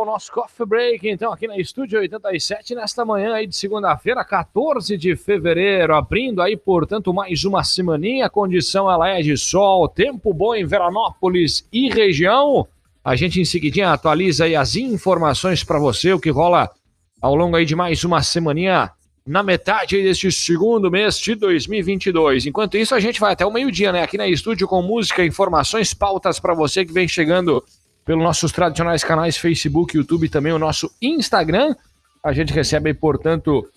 O nosso Coffee Break, então, aqui na Estúdio 87, nesta manhã aí de segunda-feira, 14 de fevereiro, abrindo aí, portanto, mais uma semaninha. A condição ela é de sol, tempo bom em Veranópolis e região. A gente em seguidinha atualiza aí as informações para você, o que rola ao longo aí de mais uma semaninha na metade deste segundo mês de 2022. Enquanto isso, a gente vai até o meio-dia, né? Aqui na estúdio com música, informações, pautas para você que vem chegando pelos nossos tradicionais canais Facebook, YouTube e também o nosso Instagram. A gente recebe, portanto,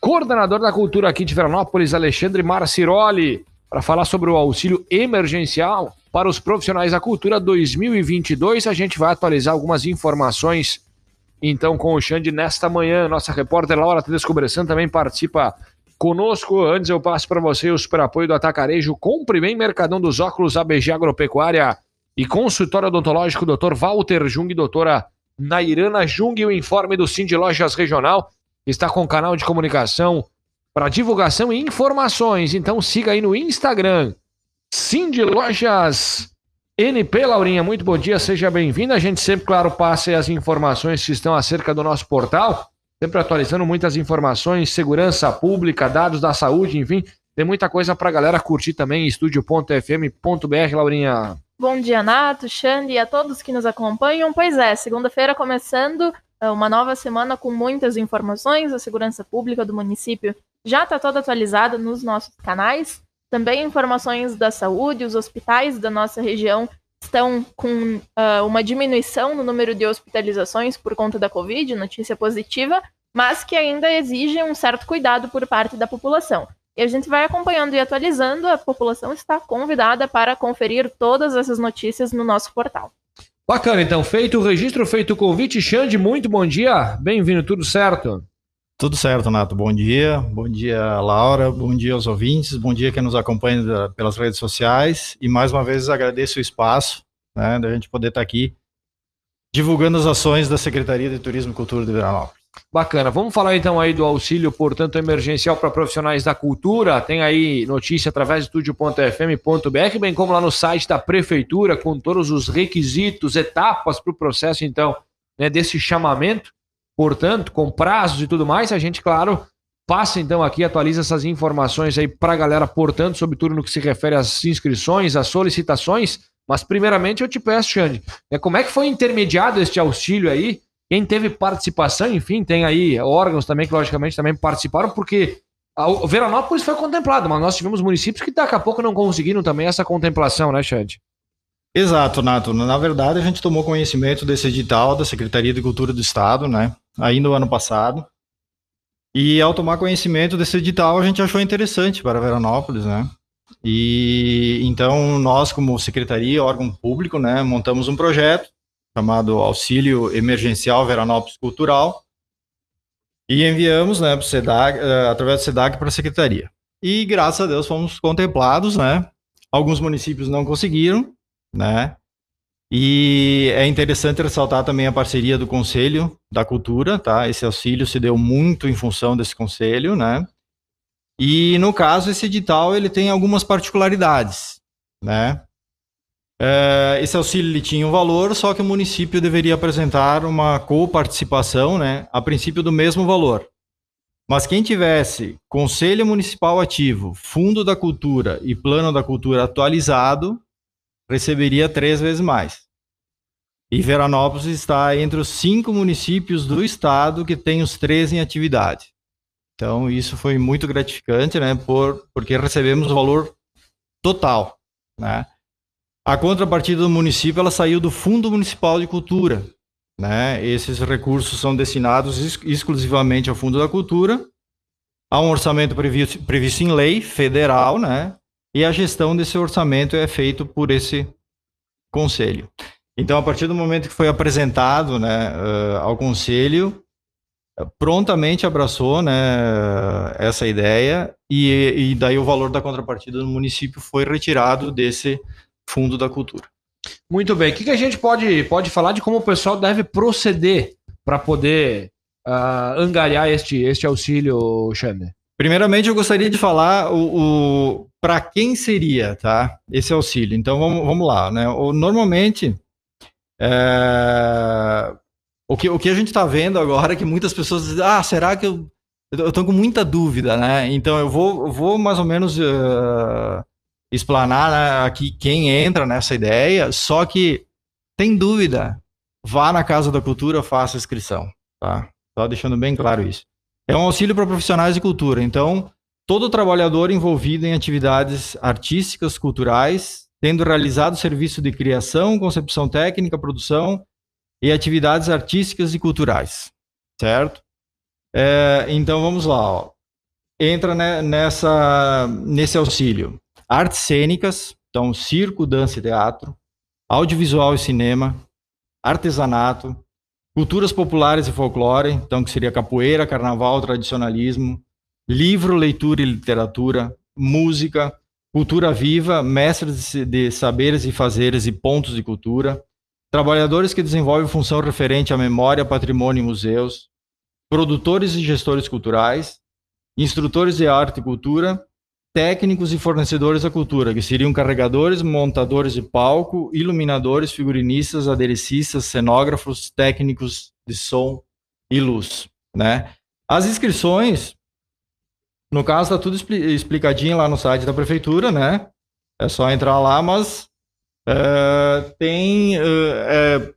coordenador da cultura aqui de Veranópolis, Alexandre Marciroli, para falar sobre o auxílio emergencial para os profissionais da cultura 2022. A gente vai atualizar algumas informações então com o Xande nesta manhã. Nossa repórter Laura Tedesco Bressan também participa conosco. Antes eu passo para você o super apoio do Atacarejo. Compre bem Mercadão dos Óculos ABG Agropecuária e consultório odontológico Dr. Walter Jung e doutora Nairana Jung. O informe do Cindy Lojas Regional está com canal de comunicação para divulgação e informações. Então siga aí no Instagram Cindy Lojas NP, Laurinha, muito bom dia, seja bem-vinda. A gente sempre, claro, passa as informações que estão acerca do nosso portal, sempre atualizando muitas informações, segurança pública, dados da saúde, enfim, tem muita coisa para a galera curtir também, estúdio.fm.br, Laurinha. Bom dia, Nato, Xande e a todos que nos acompanham. Pois é, segunda-feira começando é, uma nova semana com muitas informações. A segurança pública do município já está toda atualizada nos nossos canais. Também informações da saúde, os hospitais da nossa região estão com uh, uma diminuição no número de hospitalizações por conta da Covid, notícia positiva, mas que ainda exige um certo cuidado por parte da população. E a gente vai acompanhando e atualizando, a população está convidada para conferir todas essas notícias no nosso portal. Bacana, então, feito o registro, feito o convite, Xande, muito bom dia, bem-vindo, tudo certo? Tudo certo, Nato. Bom dia. Bom dia, Laura. Bom dia aos ouvintes. Bom dia quem nos acompanha pelas redes sociais. E mais uma vez agradeço o espaço, né, da gente poder estar aqui divulgando as ações da Secretaria de Turismo e Cultura de Veranópolis. Bacana. Vamos falar então aí do auxílio, portanto, emergencial para profissionais da cultura. Tem aí notícia através do estúdio.fm.br, bem como lá no site da prefeitura, com todos os requisitos, etapas para o processo, então, né, desse chamamento. Portanto, com prazos e tudo mais, a gente, claro, passa então aqui, atualiza essas informações aí para a galera, portanto, sobretudo no que se refere às inscrições, às solicitações. Mas, primeiramente, eu te peço, Xande, né, como é que foi intermediado este auxílio aí? Quem teve participação, enfim, tem aí órgãos também que, logicamente, também participaram, porque o Veranópolis foi contemplado, mas nós tivemos municípios que daqui a pouco não conseguiram também essa contemplação, né, Xande? Exato, Nato. Na verdade, a gente tomou conhecimento desse edital da Secretaria de Cultura do Estado, né? Ainda no ano passado. E ao tomar conhecimento desse edital, a gente achou interessante para Veranópolis, né? E então nós, como secretaria, órgão público, né, montamos um projeto chamado Auxílio Emergencial Veranópolis Cultural e enviamos, né, pro SEDAC, eh, através do SEDAC para a secretaria. E graças a Deus fomos contemplados, né? Alguns municípios não conseguiram, né? E é interessante ressaltar também a parceria do Conselho da Cultura, tá? Esse auxílio se deu muito em função desse conselho, né? E no caso esse edital ele tem algumas particularidades, né? É, esse auxílio tinha um valor, só que o município deveria apresentar uma coparticipação, né? A princípio do mesmo valor. Mas quem tivesse Conselho Municipal ativo, Fundo da Cultura e Plano da Cultura atualizado, receberia três vezes mais. E Veranópolis está entre os cinco municípios do estado que tem os três em atividade. Então, isso foi muito gratificante, né, por, porque recebemos o valor total, né. A contrapartida do município, ela saiu do Fundo Municipal de Cultura, né, esses recursos são destinados ex exclusivamente ao Fundo da Cultura, há um orçamento previsto, previsto em lei federal, né, e a gestão desse orçamento é feito por esse conselho. Então, a partir do momento que foi apresentado né, uh, ao conselho, prontamente abraçou né, essa ideia e, e daí o valor da contrapartida do município foi retirado desse fundo da cultura. Muito bem. O que, que a gente pode, pode falar de como o pessoal deve proceder para poder uh, angariar este, este auxílio, Xander? Primeiramente, eu gostaria de falar o, o para quem seria, tá? Esse auxílio. Então, vamos, vamos lá, né? O, normalmente, é, O que, o que a gente está vendo agora é que muitas pessoas dizem, ah, será que eu. Eu estou com muita dúvida, né? Então eu vou, eu vou mais ou menos uh, explanar né, aqui quem entra nessa ideia, só que tem dúvida, vá na Casa da Cultura, faça inscrição, tá? Só deixando bem claro isso. É um auxílio para profissionais de cultura, então todo trabalhador envolvido em atividades artísticas, culturais, tendo realizado serviço de criação, concepção técnica, produção e atividades artísticas e culturais, certo? É, então vamos lá, ó. entra né, nessa nesse auxílio artes cênicas, então circo, dança e teatro, audiovisual e cinema, artesanato, culturas populares e folclore, então que seria capoeira, carnaval, tradicionalismo, livro, leitura e literatura, música, cultura viva, mestres de saberes e fazeres e pontos de cultura, trabalhadores que desenvolvem função referente à memória, patrimônio e museus, produtores e gestores culturais, instrutores de arte e cultura, técnicos e fornecedores da cultura, que seriam carregadores, montadores de palco, iluminadores, figurinistas, aderecistas, cenógrafos, técnicos de som e luz, né? As inscrições, no caso, está tudo explicadinho lá no site da prefeitura, né? É só entrar lá, mas uh, tem uh,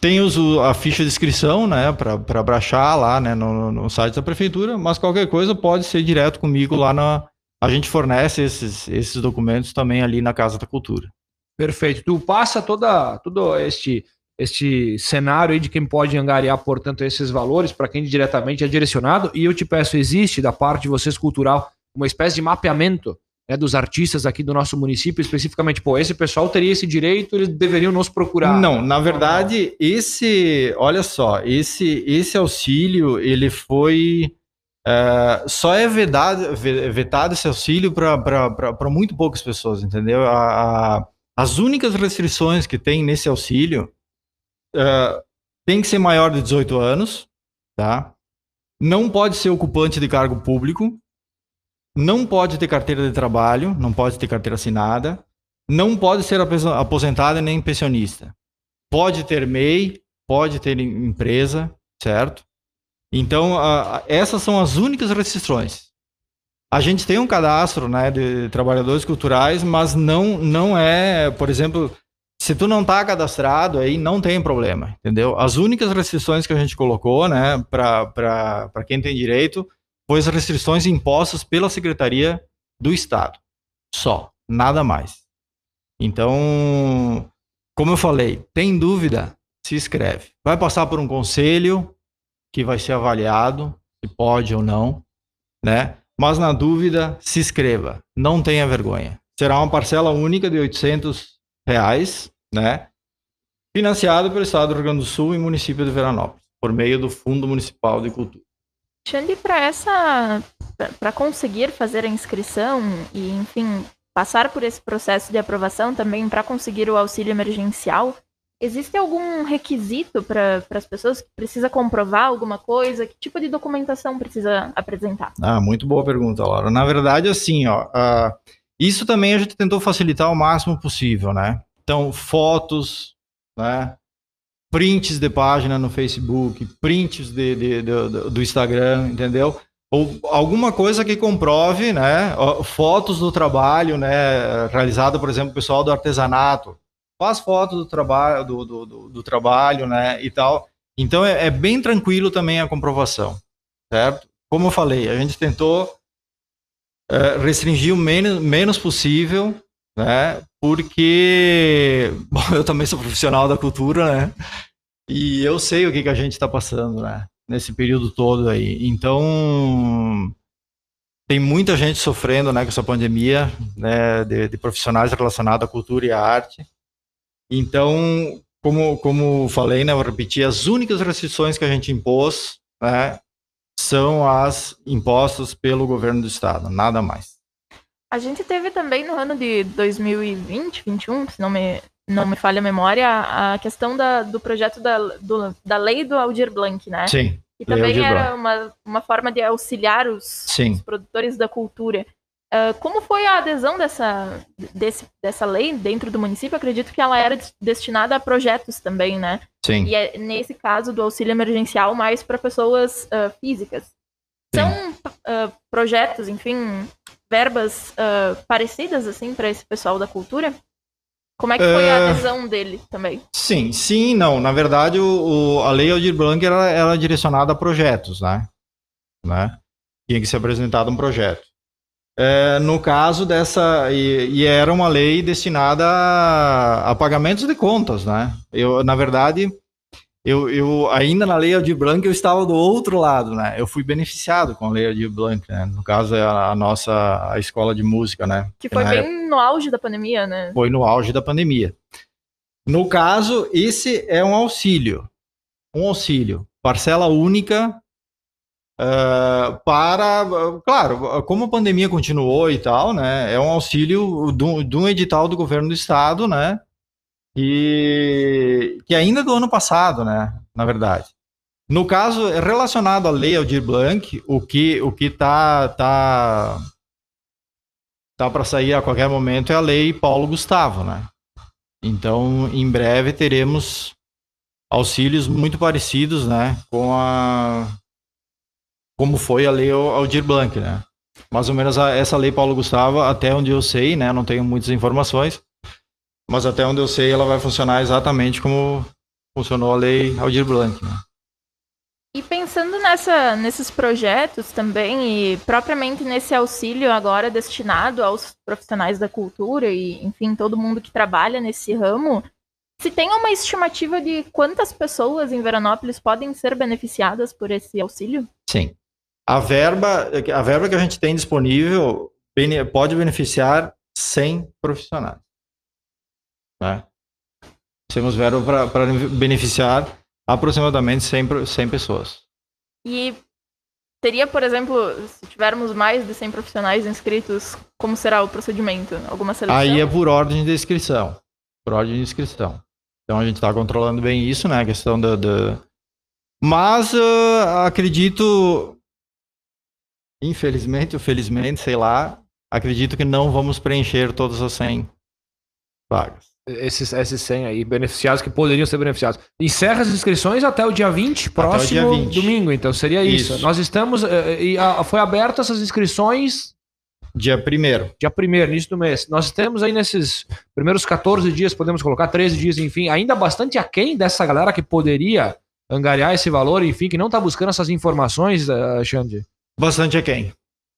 tem os, a ficha de inscrição, né, para baixar lá, né, no, no, site da prefeitura, mas qualquer coisa pode ser direto comigo lá na. A gente fornece esses, esses documentos também ali na Casa da Cultura. Perfeito. Tu passa toda, todo este, este cenário aí de quem pode angariar, portanto, esses valores para quem diretamente é direcionado. E eu te peço, existe da parte de vocês cultural uma espécie de mapeamento né, dos artistas aqui do nosso município, especificamente, pô, esse pessoal teria esse direito, eles deveriam nos procurar. Não, na verdade, esse, olha só, esse, esse auxílio, ele foi, é, só é vedado, vetado esse auxílio para muito poucas pessoas, entendeu? A, a, as únicas restrições que tem nesse auxílio é, tem que ser maior de 18 anos, tá? Não pode ser ocupante de cargo público, não pode ter carteira de trabalho, não pode ter carteira assinada, não pode ser aposentado nem pensionista. Pode ter MEI, pode ter empresa, certo? Então, essas são as únicas restrições. A gente tem um cadastro né, de trabalhadores culturais, mas não, não é, por exemplo, se tu não está cadastrado, aí não tem problema, entendeu? As únicas restrições que a gente colocou, né, para quem tem direito, pois restrições impostas pela Secretaria do Estado. Só, nada mais. Então, como eu falei, tem dúvida? Se inscreve. Vai passar por um conselho que vai ser avaliado se pode ou não, né? Mas na dúvida, se inscreva. Não tenha vergonha. Será uma parcela única de 800 reais, né? Financiado pelo Estado do Rio Grande do Sul e município de Veranópolis, por meio do Fundo Municipal de Cultura. Xande, para essa, para conseguir fazer a inscrição e, enfim, passar por esse processo de aprovação também para conseguir o auxílio emergencial, existe algum requisito para as pessoas que precisa comprovar alguma coisa? Que tipo de documentação precisa apresentar? Ah, muito boa pergunta, Laura. Na verdade, assim, ó, uh, isso também a gente tentou facilitar o máximo possível, né? Então, fotos, né? Prints de página no Facebook, prints de, de, de, do Instagram, entendeu? Ou alguma coisa que comprove, né? Fotos do trabalho, né? Realizado, por exemplo, pessoal do artesanato. Faz fotos do trabalho, do, do, do, do trabalho, né? E tal. Então é, é, bem tranquilo também a comprovação, certo? Como eu falei, a gente tentou é, restringir o menos, menos possível, né? Porque bom, eu também sou profissional da cultura, né? E eu sei o que, que a gente está passando, né? Nesse período todo aí. Então, tem muita gente sofrendo né, com essa pandemia, né, de, de profissionais relacionados à cultura e à arte. Então, como, como falei, né, vou repetir, as únicas restrições que a gente impôs né, são as impostas pelo governo do estado, nada mais. A gente teve também no ano de 2020, 2021, se não me, não me falha a memória, a questão da, do projeto da, do, da lei do Aldir Blanc, né? Sim. E também era uma, uma forma de auxiliar os, os, produtores da cultura. Uh, como foi a adesão dessa, desse, dessa lei dentro do município? acredito que ela era destinada a projetos também, né? Sim. E é, nesse caso do auxílio emergencial, mais para pessoas uh, físicas. Sim. São uh, projetos, enfim, verbas parecidas, assim, para esse pessoal da cultura? Como é que foi a adesão dele também? Sim, sim, não. Na verdade, o, o a lei Aldir Blanc era, era direcionada a projetos, né? né? Tinha que ser apresentado um projeto. É, no caso dessa, e, e, era uma lei destinada a, a, pagamentos de contas, né? Eu, na verdade, eu, eu ainda na lei de Blanc eu estava do outro lado, né? Eu fui beneficiado com a lei de Blanc, né? No caso é a, a nossa a escola de música, né? Que foi bem no auge da pandemia, né? Foi no auge da pandemia. No caso, esse é um auxílio, um auxílio, parcela única Uh, para, claro, como a pandemia continuou e tal, né, é um auxílio de um edital do governo do estado, né, e que ainda é do ano passado, né, na verdade. No caso relacionado à lei Aldir Blanc, o que o que tá tá tá para sair a qualquer momento é a lei Paulo Gustavo, né? Então, em breve teremos auxílios muito parecidos, né, com a como foi a lei Aldir Blanc, né? Mais ou menos a, essa lei Paulo Gustavo, até onde eu sei, né? Não tenho muitas informações, mas até onde eu sei ela vai funcionar exatamente como funcionou a lei Aldir Blanc, né? E pensando nessa, nesses projetos também, e propriamente nesse auxílio agora destinado aos profissionais da cultura e, enfim, todo mundo que trabalha nesse ramo, se tem uma estimativa de quantas pessoas em Veranópolis podem ser beneficiadas por esse auxílio? Sim. A verba, a verba que a gente tem disponível pode beneficiar 100 profissionais. Né? Temos verba para beneficiar aproximadamente 100, 100 pessoas. E teria, por exemplo, se tivermos mais de 100 profissionais inscritos, como será o procedimento? Alguma seleção? Aí é por ordem de inscrição. Por ordem de inscrição. Então a gente está controlando bem isso, né? A questão da. da... Mas uh, acredito Infelizmente ou felizmente, sei lá, acredito que não vamos preencher todas as 100 vagas. Esses, esses 100 aí, beneficiados que poderiam ser beneficiados. Encerra as inscrições até o dia 20, próximo dia 20. domingo, então seria isso. isso. Nós estamos. Eh, e foi aberto essas inscrições. Dia 1 Dia 1 início do mês. Nós temos aí nesses primeiros 14 dias, podemos colocar 13 dias, enfim, ainda bastante aquém dessa galera que poderia angariar esse valor, enfim, que não está buscando essas informações, uh, Xande. Bastante a quem?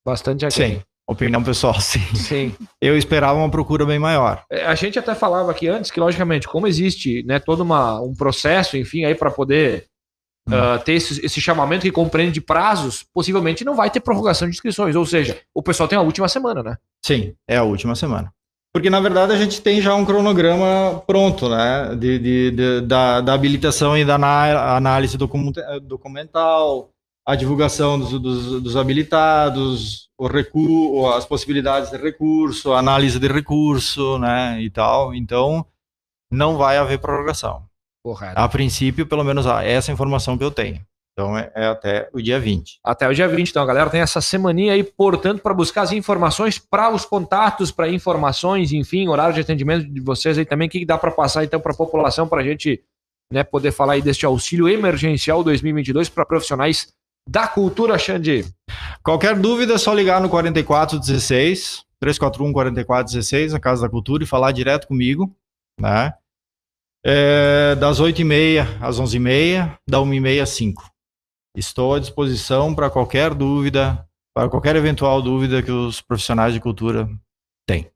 Bastante a quem? Sim. Opinião pessoal, sim. Sim. Eu esperava uma procura bem maior. É, a gente até falava aqui antes que, logicamente, como existe né, todo uma, um processo, enfim, aí para poder hum. uh, ter esse, esse, chamamento que compreende prazos, possivelmente não vai ter prorrogação de inscrições. Ou seja, o pessoal tem a última semana, né? Sim, é a última semana. Porque, na verdade, a gente tem já um cronograma pronto, né? De, de, de da, da habilitação e da análise documental, a divulgação dos, dos, dos habilitados, o recu as possibilidades de recurso, a análise de recurso, né, e tal. Então, não vai haver prorrogação. Correto. A princípio, pelo menos essa informação que eu tenho. Então é, é, até o dia 20. Até o dia 20, então, a galera tem essa semaninha aí, portanto, para buscar as informações, para os contatos, para informações, enfim, horário de atendimento de vocês aí também, o que dá para passar então para a população, para a gente né, poder falar aí deste auxílio emergencial 2022 para profissionais da cultura, Xandi. Qualquer dúvida é só ligar no 4416, 341 4416, a Casa da Cultura, e falar direto comigo, né? É, das 8h30 às 11h30, da 1h30 às 5 Estou à disposição para qualquer dúvida, para qualquer eventual dúvida que os profissionais de cultura têm.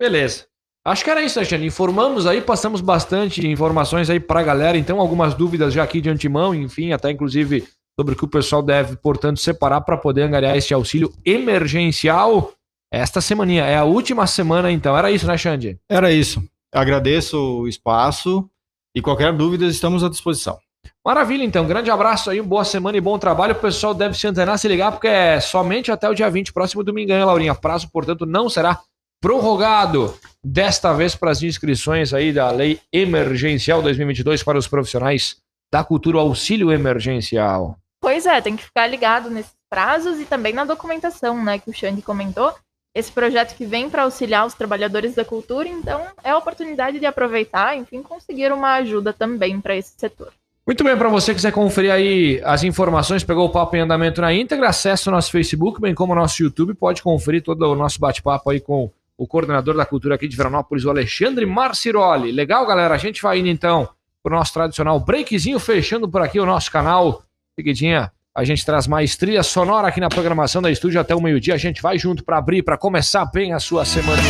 Beleza. Acho que era isso, Alexandre. Informamos aí, passamos bastante informações aí para a galera. Então, algumas dúvidas já aqui de antemão, enfim, até inclusive sobre o que o pessoal deve, portanto, separar para poder angariar este auxílio emergencial. Esta semana é a última semana, então. Era isso, né, Xande? Era isso. Agradeço o espaço e qualquer dúvida estamos à disposição. Maravilha, então. Grande abraço aí, boa semana e bom trabalho. O pessoal deve se antenar, se ligar, porque é somente até o dia 20, próximo domingo, hein, Laurinha? Prazo, portanto, não será prorrogado. Desta vez para as inscrições aí da Lei Emergencial 2022 para os profissionais da cultura auxílio emergencial. Pois é, tem que ficar ligado nesses prazos e também na documentação, né, que o Xande comentou. esse projeto que vem para auxiliar os trabalhadores da cultura, então é a oportunidade de aproveitar, enfim, conseguir uma ajuda também para esse setor. Muito bem, para você que quiser conferir aí as informações, pegou o papo em andamento na íntegra, acesse o nosso Facebook, bem como o nosso YouTube, pode conferir todo o nosso bate-papo aí com o coordenador da cultura aqui de Veranópolis, o Alexandre Marciroli. Legal, galera? A gente vai indo então para o nosso tradicional breakzinho, fechando por aqui o nosso canal. Seguidinha, a gente traz mais trilha sonora aqui na programação da estúdio até o meio-dia. A gente vai junto para abrir, para começar bem a sua semana.